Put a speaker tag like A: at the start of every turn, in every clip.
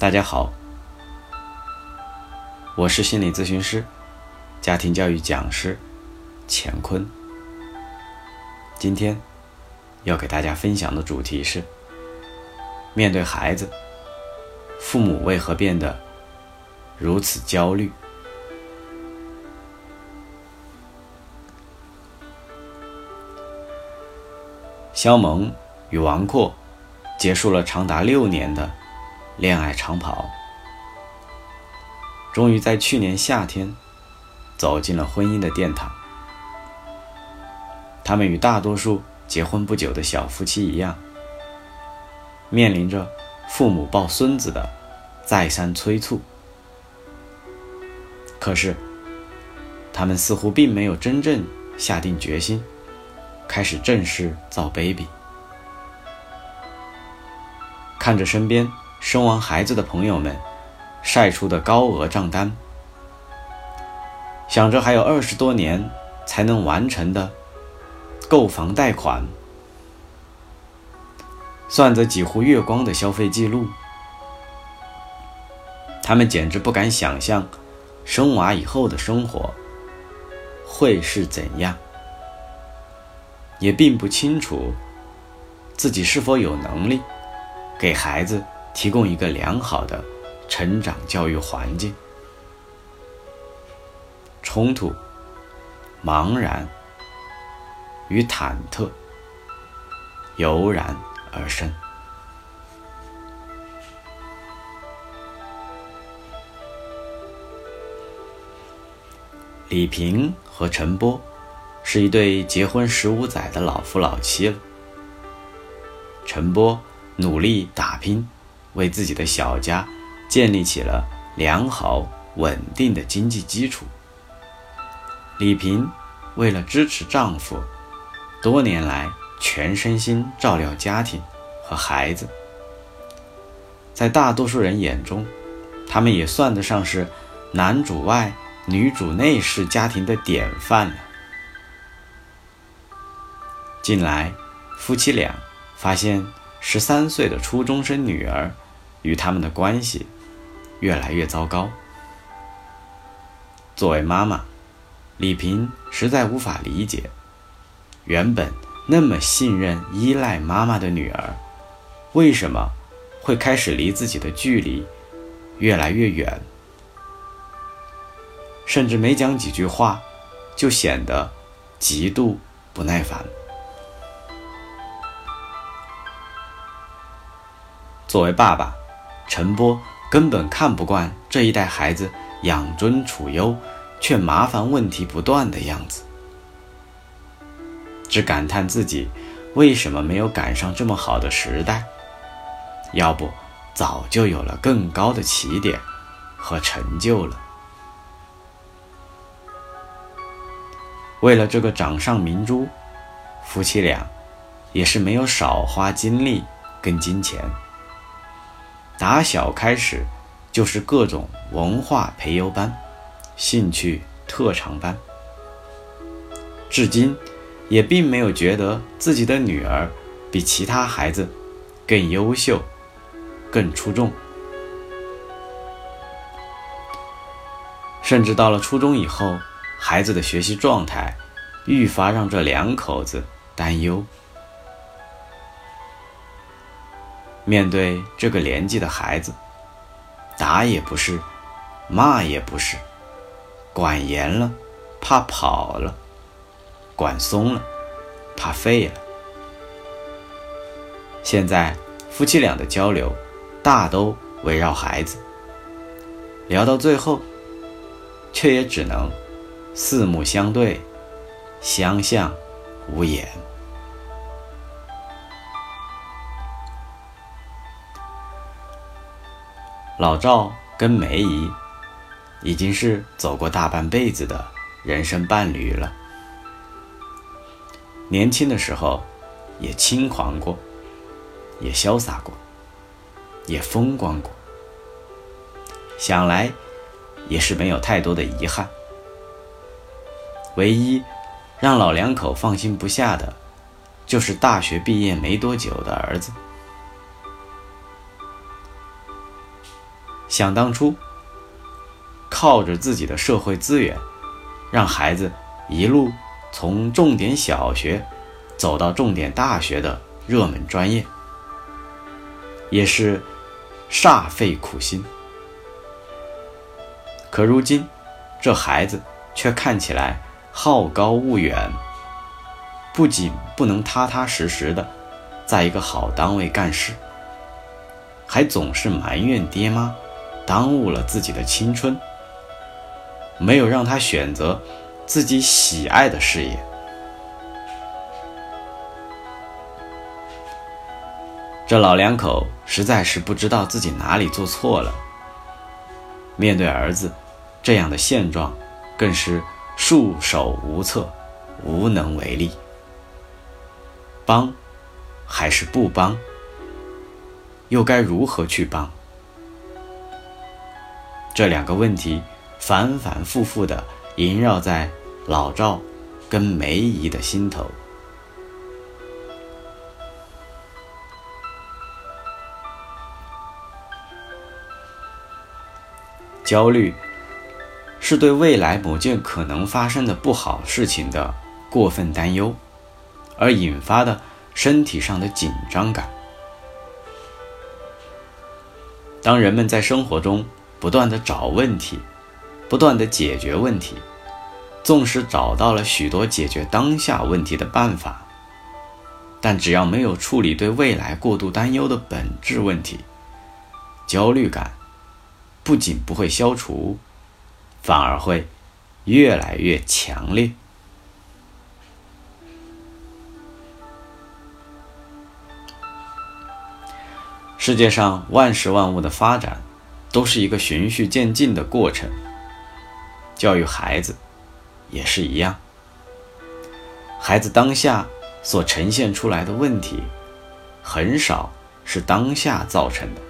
A: 大家好，我是心理咨询师、家庭教育讲师乾坤。今天要给大家分享的主题是：面对孩子，父母为何变得如此焦虑？肖萌与王阔结束了长达六年的恋爱长跑，终于在去年夏天走进了婚姻的殿堂。他们与大多数结婚不久的小夫妻一样，面临着父母抱孙子的再三催促。可是，他们似乎并没有真正下定决心。开始正式造 baby，看着身边生完孩子的朋友们晒出的高额账单，想着还有二十多年才能完成的购房贷款，算着几乎月光的消费记录，他们简直不敢想象生娃以后的生活会是怎样。也并不清楚自己是否有能力给孩子提供一个良好的成长教育环境。冲突、茫然与忐忑油然而生。李平和陈波。是一对结婚十五载的老夫老妻了。陈波努力打拼，为自己的小家建立起了良好稳定的经济基础。李萍为了支持丈夫，多年来全身心照料家庭和孩子。在大多数人眼中，他们也算得上是男主外女主内式家庭的典范了。近来，夫妻俩发现十三岁的初中生女儿与他们的关系越来越糟糕。作为妈妈，李萍实在无法理解，原本那么信任、依赖妈妈的女儿，为什么会开始离自己的距离越来越远，甚至没讲几句话，就显得极度不耐烦。作为爸爸，陈波根本看不惯这一代孩子养尊处优，却麻烦问题不断的样子，只感叹自己为什么没有赶上这么好的时代，要不早就有了更高的起点和成就了。为了这个掌上明珠，夫妻俩也是没有少花精力跟金钱。打小开始，就是各种文化培优班、兴趣特长班，至今也并没有觉得自己的女儿比其他孩子更优秀、更出众。甚至到了初中以后，孩子的学习状态愈发让这两口子担忧。面对这个年纪的孩子，打也不是，骂也不是，管严了怕跑了，管松了怕废了。现在夫妻俩的交流大都围绕孩子，聊到最后，却也只能四目相对，相向无言。老赵跟梅姨已经是走过大半辈子的人生伴侣了。年轻的时候也轻狂过，也潇洒过，也风光过。想来也是没有太多的遗憾。唯一让老两口放心不下的，就是大学毕业没多久的儿子。想当初，靠着自己的社会资源，让孩子一路从重点小学走到重点大学的热门专业，也是煞费苦心。可如今，这孩子却看起来好高骛远，不仅不能踏踏实实的在一个好单位干事，还总是埋怨爹妈耽误了自己的青春，没有让他选择自己喜爱的事业。这老两口实在是不知道自己哪里做错了。面对儿子这样的现状，更是束手无策，无能为力。帮还是不帮？又该如何去帮？这两个问题反反复复的萦绕在老赵跟梅姨的心头。焦虑是对未来某件可能发生的不好事情的过分担忧，而引发的身体上的紧张感。当人们在生活中不断的找问题，不断的解决问题，纵使找到了许多解决当下问题的办法，但只要没有处理对未来过度担忧的本质问题，焦虑感。不仅不会消除，反而会越来越强烈。世界上万事万物的发展，都是一个循序渐进的过程。教育孩子也是一样，孩子当下所呈现出来的问题，很少是当下造成的。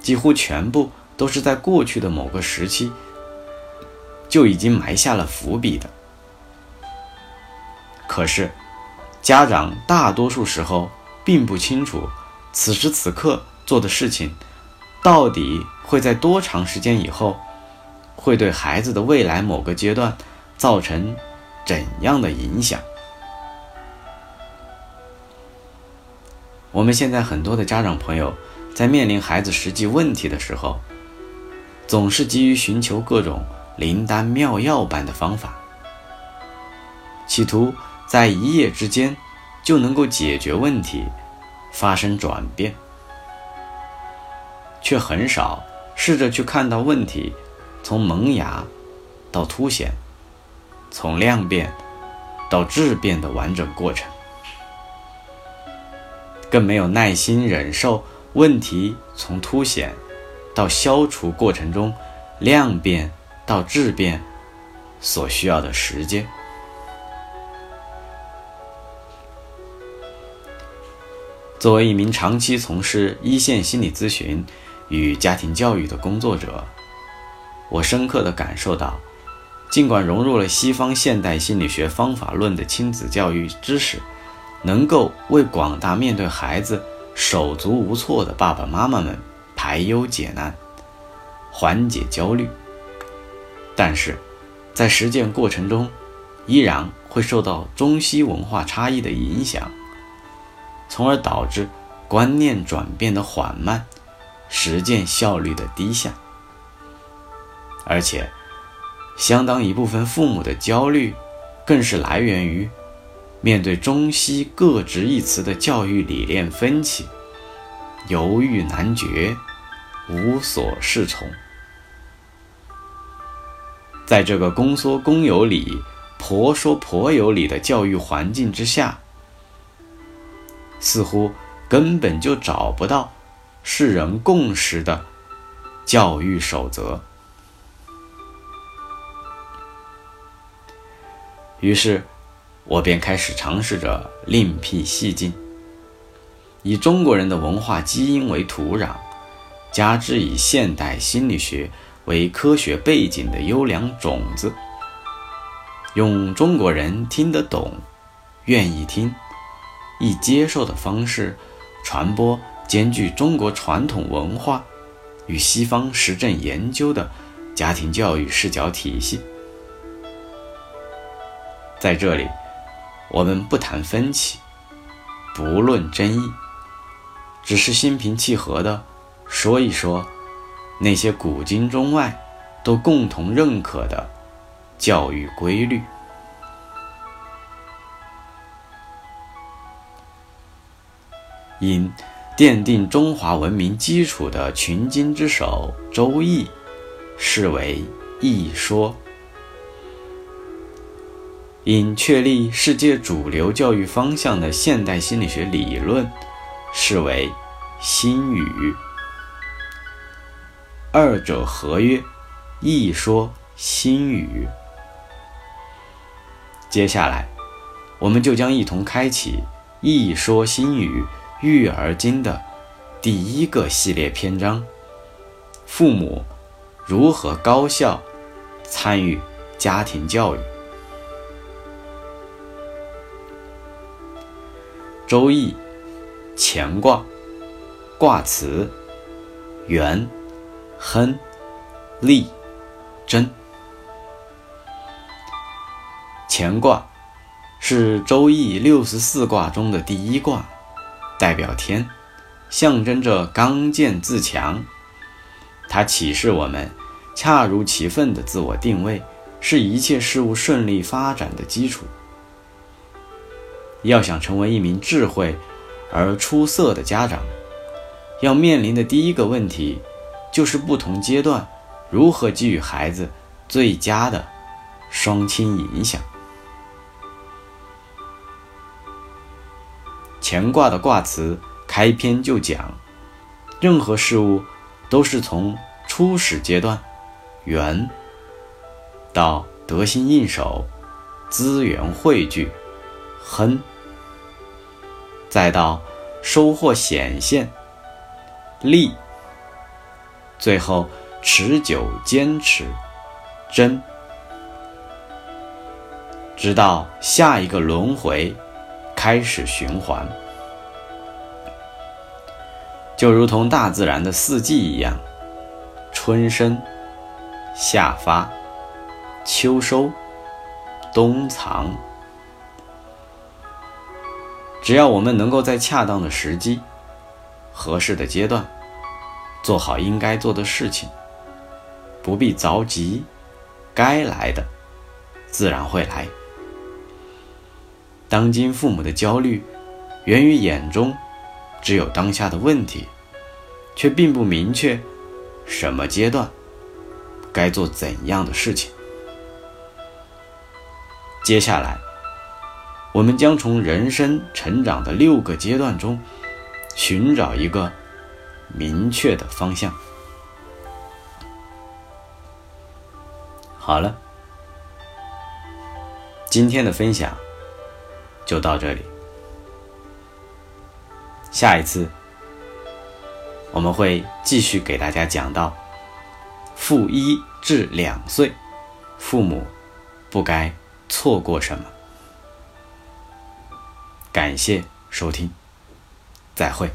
A: 几乎全部都是在过去的某个时期就已经埋下了伏笔的。可是，家长大多数时候并不清楚此时此刻做的事情到底会在多长时间以后会对孩子的未来某个阶段造成怎样的影响。我们现在很多的家长朋友。在面临孩子实际问题的时候，总是急于寻求各种灵丹妙药般的方法，企图在一夜之间就能够解决问题，发生转变，却很少试着去看到问题从萌芽到凸显，从量变到质变的完整过程，更没有耐心忍受。问题从凸显到消除过程中，量变到质变所需要的时间。作为一名长期从事一线心理咨询与家庭教育的工作者，我深刻的感受到，尽管融入了西方现代心理学方法论的亲子教育知识，能够为广大面对孩子。手足无措的爸爸妈妈们排忧解难，缓解焦虑，但是，在实践过程中，依然会受到中西文化差异的影响，从而导致观念转变的缓慢，实践效率的低下，而且，相当一部分父母的焦虑，更是来源于。面对中西各执一词的教育理念分歧，犹豫难决，无所适从。在这个公说公有理，婆说婆有理的教育环境之下，似乎根本就找不到世人共识的教育守则。于是。我便开始尝试着另辟蹊径，以中国人的文化基因为土壤，加之以现代心理学为科学背景的优良种子，用中国人听得懂、愿意听、易接受的方式，传播兼具中国传统文化、与西方实证研究的家庭教育视角体系。在这里，我们不谈分歧，不论争议，只是心平气和的说一说那些古今中外都共同认可的教育规律。因奠定中华文明基础的群经之首《周易》，视为易说；因确立世界主流教育方向的现代心理学理论，视为心语。二者合约，易说心语。接下来，我们就将一同开启易说心语。育儿经的第一个系列篇章：父母如何高效参与家庭教育。周易乾卦卦辞：元、亨、利、贞。乾卦是周易六十四卦中的第一卦。代表天，象征着刚健自强。它启示我们，恰如其分的自我定位是一切事物顺利发展的基础。要想成为一名智慧而出色的家长，要面临的第一个问题，就是不同阶段如何给予孩子最佳的双亲影响。乾卦的卦辞开篇就讲，任何事物都是从初始阶段（元）到得心应手、资源汇聚（亨），再到收获显现（利），最后持久坚持（贞），直到下一个轮回。开始循环，就如同大自然的四季一样：春生、夏发、秋收、冬藏。只要我们能够在恰当的时机、合适的阶段，做好应该做的事情，不必着急，该来的自然会来。当今父母的焦虑，源于眼中只有当下的问题，却并不明确什么阶段该做怎样的事情。接下来，我们将从人生成长的六个阶段中，寻找一个明确的方向。好了，今天的分享。就到这里，下一次我们会继续给大家讲到负一至两岁，父母不该错过什么。感谢收听，再会。